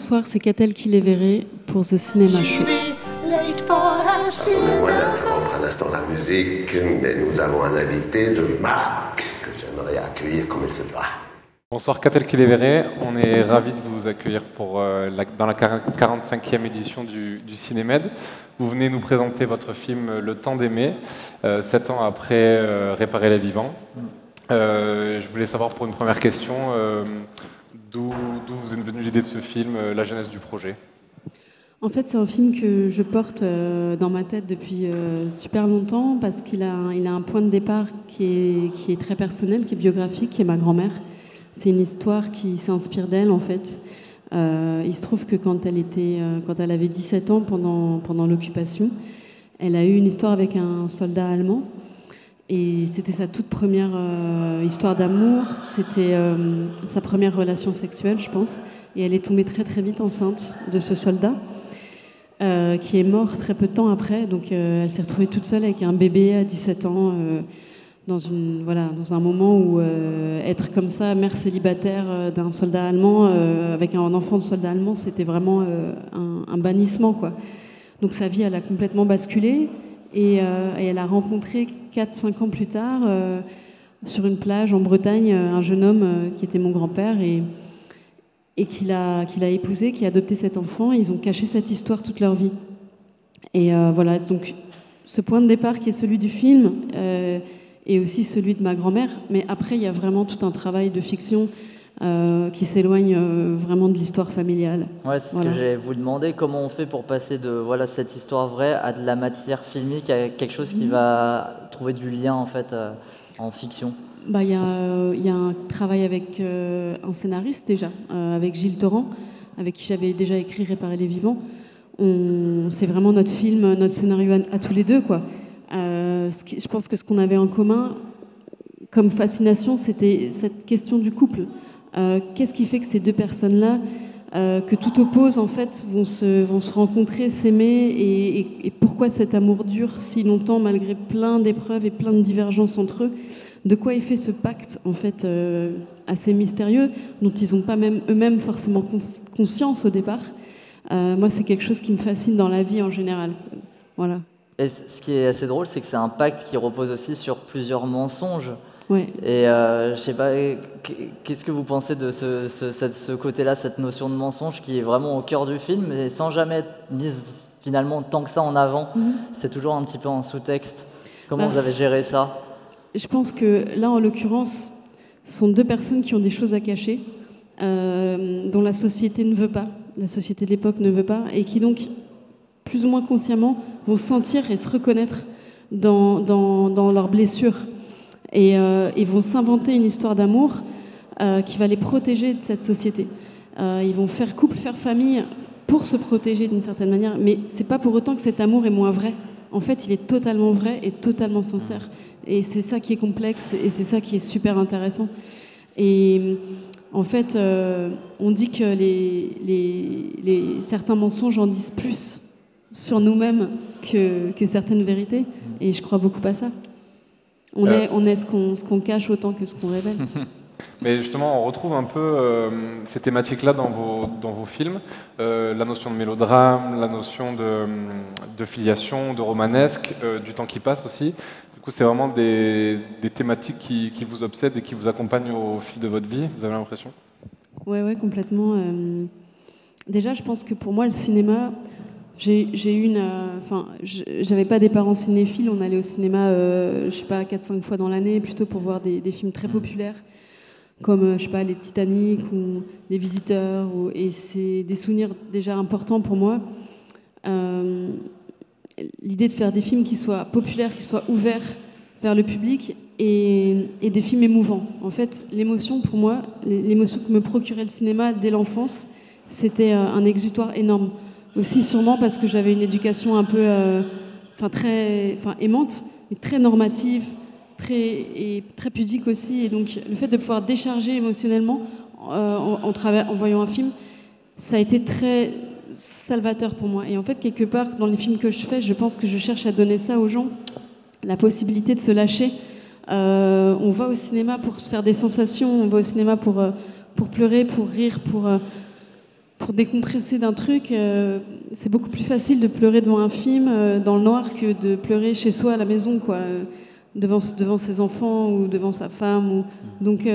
bonsoir, c'est Catel qui les verrait pour The Cinema Show. Permettez-moi d'interrompre un instant la musique, mais nous avons un invité de marque que j'aimerais accueillir comme il se doit. Bonsoir Catel qui les verrait, on est ravis de vous accueillir pour, euh, la- dans la 45e édition du, du Cinémed. Vous venez nous présenter votre film euh, Le temps d'aimer, euh, sept ans après euh, Réparer les vivants. Euh, je voulais savoir pour une première question, euh, d'où vous est venue l'idée de ce film, euh, la genèse du projet? En fait, c'est un film que je porte euh, dans ma tête depuis euh, super longtemps parce qu'il a, un- point de départ qui est, très personnel, qui est biographique, qui est ma grand-mère. C'est une histoire qui s'inspire d'elle, en fait. Il se trouve que quand elle, avait 17 ans pendant l'occupation, elle a eu une histoire avec un soldat allemand. Et c'était sa toute première euh, histoire d'amour. C'était euh, sa première relation sexuelle, je pense. Et elle est tombée très très vite enceinte de ce soldat, euh, qui est mort très peu de temps après. Donc elle s'est retrouvée toute seule avec un bébé à 17 ans, dans, une, voilà, dans un moment où être comme ça, mère célibataire d'un soldat allemand, avec un enfant de soldat allemand, c'était vraiment un, un bannissement. Quoi. Donc sa vie, elle a complètement basculé. Et, euh, et elle a rencontré 4-5 ans plus tard, euh, sur une plage en Bretagne, euh, un jeune homme qui était mon grand-père et, et qu'il a, qu'il a épousé, qui a adopté cet enfant. Et ils ont caché cette histoire toute leur vie. Et voilà, donc ce point de départ qui est celui du film est aussi celui de ma grand-mère. Mais après, il y a vraiment tout un travail de fiction euh, qui s'éloigne euh, vraiment de l'histoire familiale. Ouais, c'est ce que j'allais vous demander. Comment on fait pour passer de voilà cette histoire vraie à de la matière filmique, à quelque chose qui va trouver du lien en fait euh, en fiction? Bah, Il y, a, euh, il y a un travail avec un scénariste déjà, avec Gilles Torrent, avec qui j'avais déjà écrit Réparer les vivants. On- C'est vraiment notre film, notre scénario à, à tous les deux. Quoi. Ce qui- je pense que ce qu'on avait en commun comme fascination, c'était cette question du couple. Euh, Qu'est-ce qui fait que ces deux personnes-là, euh, que tout oppose en fait, vont se, rencontrer, s'aimer et, pourquoi cet amour dure si longtemps malgré plein d'épreuves et plein de divergences entre eux? De quoi est fait ce pacte en fait euh, assez mystérieux dont ils n'ont pas même eux-mêmes forcément conscience au départ? Moi, c'est quelque chose qui me fascine dans la vie en général. Voilà. Et ce qui est assez drôle, c'est que c'est un pacte qui repose aussi sur plusieurs mensonges. Ouais. Et euh, je sais pas, qu- qu'est-ce que vous pensez de ce, ce- cette- ce côté-là, cette notion de mensonge qui est vraiment au cœur du film, mais sans jamais être mise finalement tant que ça en avant C'est toujours un petit peu en sous-texte. Comment Bah, vous avez géré ça? Je pense que là, en l'occurrence, ce sont deux personnes qui ont des choses à cacher, euh, dont la société ne veut pas, la société de l'époque ne veut pas, et qui donc, plus ou moins consciemment, vont sentir et se reconnaître dans, dans, dans leurs blessures. Et, euh, et vont s'inventer une histoire d'amour euh, qui va les protéger de cette société. Euh, ils vont faire couple, faire famille pour se protéger d'une certaine manière, mais c'est pas pour autant que cet amour est moins vrai. En fait, il est totalement vrai et totalement sincère. Et c'est ça qui est complexe et c'est ça qui est super intéressant. Et en fait, on dit que les- certains mensonges en disent plus sur nous-mêmes que, que certaines vérités. Et je crois beaucoup à ça. On Euh. est, on est ce qu'on cache autant que ce qu'on révèle. Mais justement, on retrouve un peu euh, ces thématiques-là dans vos, dans vos films. Euh, la notion de mélodrame, la notion de, de filiation, de romanesque, euh, du temps qui passe aussi. Du coup, c'est vraiment des, des thématiques qui, qui vous obsèdent et qui vous accompagnent au fil de votre vie, vous avez l'impression? Ouais, ouais, complètement. Déjà, je pense que pour moi, le cinéma, euh, j'avais pas des parents cinéphiles. On allait au cinéma, euh, je sais pas, 4-5 fois dans l'année, plutôt pour voir des, films très populaires, comme, euh, je sais pas, les Titanic ou Les Visiteurs. et c'est des souvenirs déjà importants pour moi. L'idée de faire des films qui soient populaires, qui soient ouverts vers le public et, et des films émouvants. En fait, l'émotion, pour moi, l'émotion que me procurait le cinéma dès l'enfance, c'était un exutoire énorme. Aussi sûrement parce que j'avais une éducation un peu, euh, enfin très, enfin aimante, mais très normative, très et très pudique aussi. Et donc le fait de pouvoir décharger émotionnellement euh, en, en en voyant un film, ça a été très salvateur pour moi. Et en fait, quelque part, dans les films que je fais, je pense que je cherche à donner ça aux gens, la possibilité de se lâcher. Euh, on va au cinéma pour se faire des sensations, on va au cinéma pour, pour pleurer, pour rire, pour, pour décompresser d'un truc, c'est beaucoup plus facile de pleurer devant un film dans le noir que de pleurer chez soi à la maison, quoi, devant, devant ses enfants ou devant sa femme. Donc,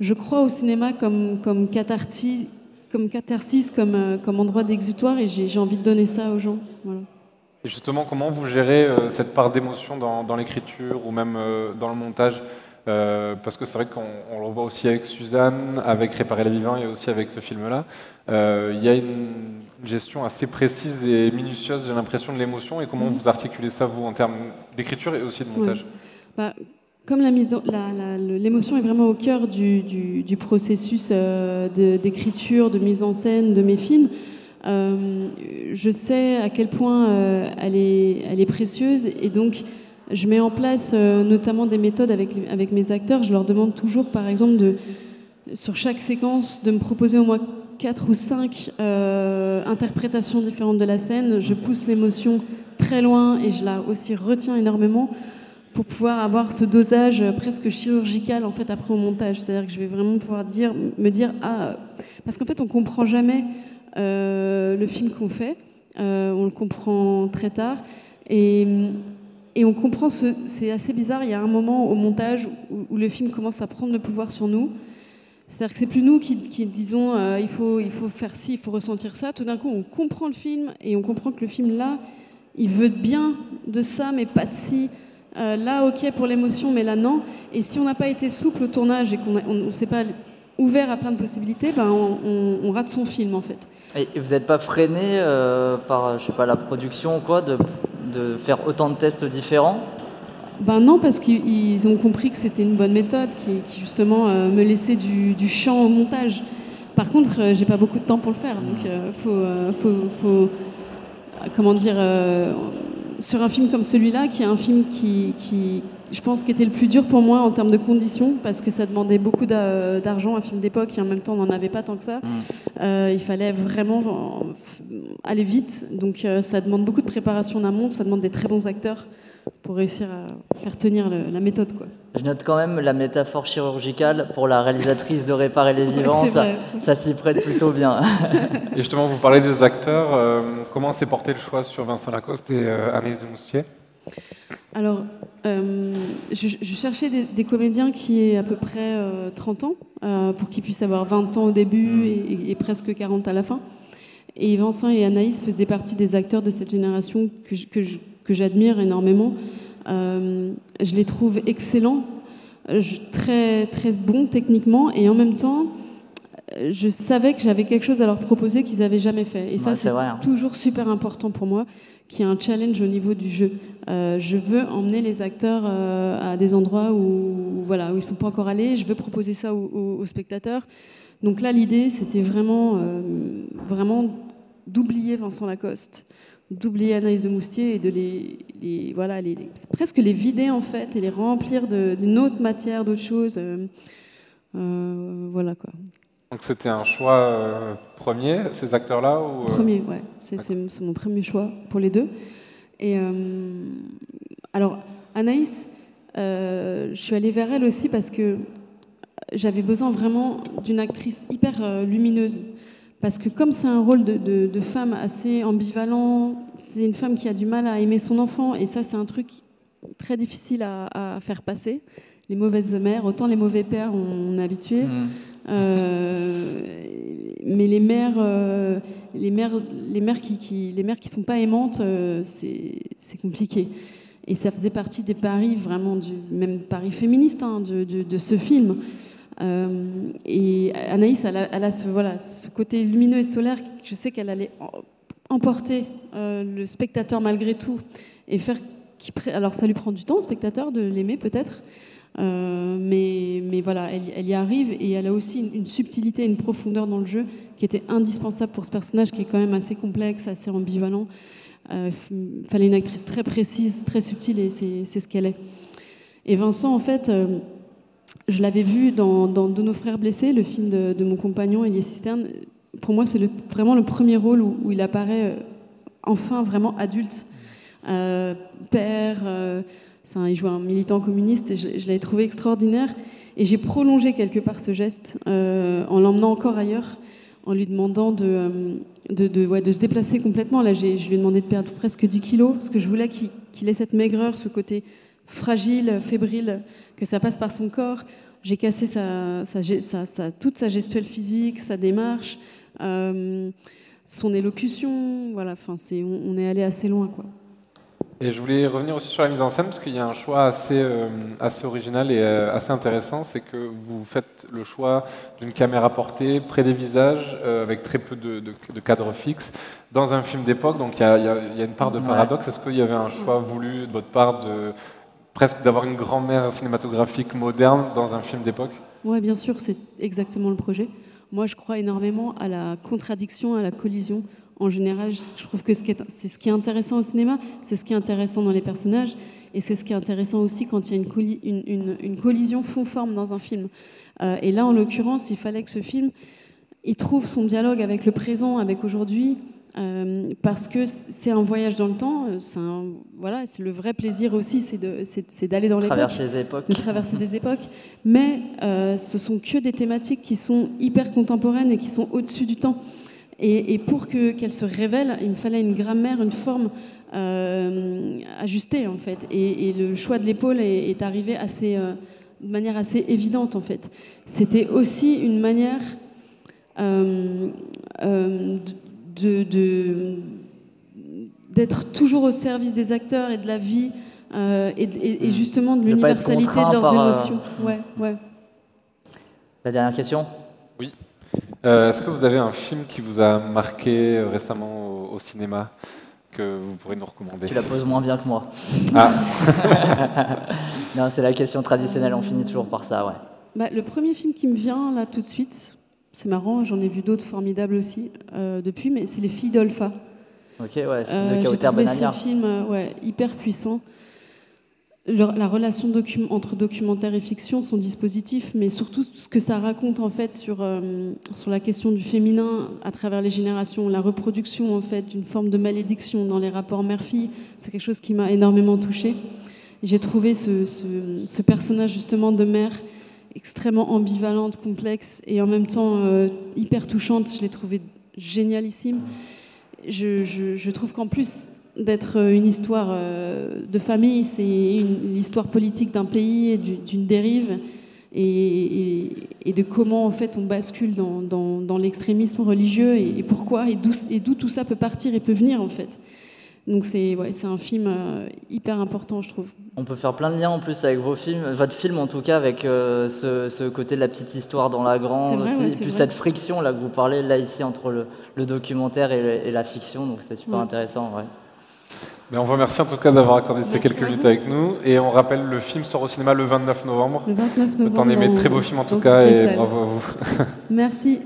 je crois au cinéma comme, comme catharsis, comme, catharsis, comme, comme endroit d'exutoire, et j'ai envie de donner ça aux gens. Et justement, comment vous gérez euh, cette part d'émotion dans, l'écriture ou même euh, dans le montage? Euh, Parce que c'est vrai qu'on le voit aussi avec Suzanne, avec Réparer les vivants et aussi avec ce film-là. Il y a une gestion assez précise et minutieuse, j'ai l'impression, de l'émotion. Et comment mhm. vous articulez ça, vous, en termes d'écriture et aussi de montage? Bah, comme l'émotion est vraiment au cœur du, du processus d'écriture, de mise en scène de mes films, euh, je sais à quel point euh, elle, est, elle est précieuse et donc je mets en place euh, notamment des méthodes avec, avec mes acteurs. Je leur demande toujours, par exemple, de, sur chaque séquence, de me proposer au moins quatre ou cinq interprétations différentes de la scène. Je pousse l'émotion très loin et je la aussi retiens énormément pour pouvoir avoir ce dosage presque chirurgical en fait après au montage. C'est-à-dire que je vais vraiment pouvoir dire, me dire ah parce qu'en fait on comprend jamais euh, le film qu'on fait. Euh, on le comprend très tard. Et, et on comprend, c'est assez bizarre, il y a un moment au montage où, le film commence à prendre le pouvoir sur nous. C'est-à-dire que c'est plus nous qui, disons euh, il, faut, il faut faire ci, il faut ressentir ça. Tout d'un coup, on comprend le film et on comprend que le film là, il veut bien de ça, mais pas de ci. là, ok pour l'émotion, mais là, non. Et si on n'a pas été souple au tournage et qu'on ne s'est pas ouvert à plein de possibilités, ben, on, rate son film en fait. Et vous n'êtes pas freiné euh, par, je sais pas, la production ou quoi, de, de, faire autant de tests différents ben non, parce qu'ils ont compris que c'était une bonne méthode, qui, justement euh, me laissait du, du, champ au montage. Par contre, euh, j'ai pas beaucoup de temps pour le faire, donc faut, faut, faut, comment dire, sur un film comme celui-là, qui est un film qui, qui, je pense, qui était le plus dur pour moi en termes de conditions, parce que ça demandait beaucoup d'argent, un film d'époque, et en même temps, on n'en avait pas tant que ça. Mm. Euh, il fallait vraiment aller vite, donc euh, ça demande beaucoup de préparation en amont, ça demande des très bons acteurs pour réussir à faire tenir la méthode. Quoi. Je note quand même la métaphore chirurgicale pour la réalisatrice de Réparer les vivants, ça, s'y prête plutôt bien. et justement, vous parlez des acteurs, euh, comment s'est porté le choix sur Vincent Lacoste et Anaïs de Moustier alors, euh, je, cherchais des, comédiens qui aient à peu près 30 euh, ans, euh, pour qu'ils puissent avoir 20 ans au début mmh. et, presque 40 à la fin. Et Vincent et Anaïs faisaient partie des acteurs de cette génération que, j'admire énormément. je les trouve excellents, très, très bons techniquement, et en même temps, je savais que j'avais quelque chose à leur proposer qu'ils n'avaient jamais fait. Et ça, c'est hein. toujours super important pour moi, qu'il y ait un challenge au niveau du jeu. Euh, je veux emmener les acteurs euh, à des endroits où, voilà, où ils ne sont pas encore allés. Je veux proposer ça aux, spectateurs. Donc là, l'idée, c'était vraiment, euh, vraiment d'oublier Vincent Lacoste, d'oublier Anaïs de Moustier et de les, voilà, les, presque les vider en fait et les remplir d'une autre matière, d'autres choses. voilà quoi. Donc c'était un choix premier, ces acteurs-là ou, Premier, ouais. C'est mon premier choix pour les deux. Et euh, alors, Anaïs, euh, je suis allée vers elle aussi parce que j'avais besoin vraiment d'une actrice hyper euh, lumineuse. Parce que comme c'est un rôle de, femme assez ambivalent, c'est une femme qui a du mal à aimer son enfant, et ça c'est un truc très difficile à, faire passer. Les mauvaises mères, autant les mauvais pères, on, est habitué. Mmh. mais les mères, les mères, les mères qui, qui, les mères qui sont pas aimantes, euh, c'est compliqué. Et ça faisait partie des paris vraiment du même pari féministe hein, de, de, ce film. Euh, et Anaïs, elle a, ce, côté lumineux et solaire. Je sais qu'elle allait emporter euh, le spectateur malgré tout et faire. Alors ça lui prend du temps au spectateur de l'aimer peut-être, euh, mais, voilà, elle, y arrive et elle a aussi une, subtilité, une profondeur dans le jeu qui était indispensable pour ce personnage qui est quand même assez complexe, assez ambivalent. Euh, fallait une actrice très précise, très subtile et c'est ce qu'elle est. Et Vincent, en fait, je l'avais vu dans, dans, De nos frères blessés, le film de, mon compagnon Elie Cisterne. Pour moi, c'est vraiment le premier rôle où, il apparaît enfin vraiment adulte, père il joue un militant communiste et je, l'avais trouvé extraordinaire. Et j'ai prolongé quelque part ce geste euh, en l'emmenant encore ailleurs, en lui demandant de, de, de, se déplacer complètement. Là, je lui ai demandé de perdre presque 10 kilos, parce que je voulais qu'il ait cette maigreur, ce côté fragile, fébrile, que ça passe par son corps. J'ai cassé sa, toute sa gestuelle physique, sa démarche, euh, son élocution. Voilà, enfin, on, on, est allé assez loin, quoi. Et je voulais revenir aussi sur la mise en scène parce qu'il y a un choix assez, euh, assez original et euh, assez intéressant, c'est que vous faites le choix d'une caméra portée près des visages avec très peu de, de, cadres fixes dans un film d'époque. Donc il y, a, y a, une part de paradoxe. Est-ce qu'il y avait un choix voulu de votre part de presque d'avoir une grand-mère cinématographique moderne dans un film d'époque Oui, bien sûr, c'est exactement le projet. Moi, je crois énormément à la contradiction, à la collision. En général, je trouve que c'est ce qui est intéressant au cinéma, c'est ce qui est intéressant dans les personnages, et c'est ce qui est intéressant aussi quand il y a une, collision fond-forme dans un film. Euh, et là, en l'occurrence, il fallait que ce film, il trouve son dialogue avec le présent, avec aujourd'hui, euh, parce que c'est un voyage dans le temps. Euh, c'est voilà, c'est le vrai plaisir aussi, c'est d'aller dans traverser les époques, de traverser des époques. Mais euh, ce sont que des thématiques qui sont hyper contemporaines et qui sont au-dessus du temps. Et, pour que qu'elles se révèlent, il me fallait une grammaire, une forme ajustée en fait. Et, le choix de l'épaule est, arrivé assez, de manière assez évidente en fait. C'était aussi une manière de, d'être toujours au service des acteurs et de la vie euh, et, hmm. justement de l'universalité de leurs euh, émotions. Ouais, ouais. La dernière question? Oui. Euh, est-ce que vous avez un film qui vous a marqué récemment au, cinéma que vous pourrez nous recommander? Tu la poses moins bien que moi. Ah. non, c'est la question traditionnelle, on finit toujours par ça, ouais. Bah, le premier film qui me vient là tout de suite, c'est marrant, j'en ai vu d'autres formidables aussi euh, depuis, mais c'est Les Filles d'Olpha. Ok, ouais, euh, de J'ai ce film euh, ouais, hyper puissant. la relation entre documentaire et fiction, son dispositif, mais surtout ce que ça raconte en fait sur, sur la question du féminin à travers les générations, la reproduction en fait d'une forme de malédiction dans les rapports mère-fille, c'est quelque chose qui m'a énormément touchée. J'ai trouvé ce, ce, ce, personnage justement de mère extrêmement ambivalente, complexe et en même temps euh, hyper touchante. Je l'ai trouvée génialissime. Je, je, trouve qu'en plus d'être une histoire euh, de famille, c'est une, histoire politique d'un pays et d'une dérive et, de comment en fait on bascule dans l'extrémisme religieux et, et pourquoi et d'où tout ça peut partir et peut venir en fait. Donc c'est ouais, un film euh, hyper important, je trouve. On peut faire plein de liens en plus avec vos films, votre film en tout cas, avec euh, ce, côté de la petite histoire dans la grande, et puis cette friction là que vous parlez là ici entre le, documentaire et, la fiction, donc c'est super intéressant. Ouais. Mais on vous remercie en tout cas d'avoir accordé ces quelques minutes avec nous. Et on rappelle, le film sort au cinéma le 29 novembre. Le 29 novembre. T'en aimé, très beau film en tout cas, et bravo à vous. Merci.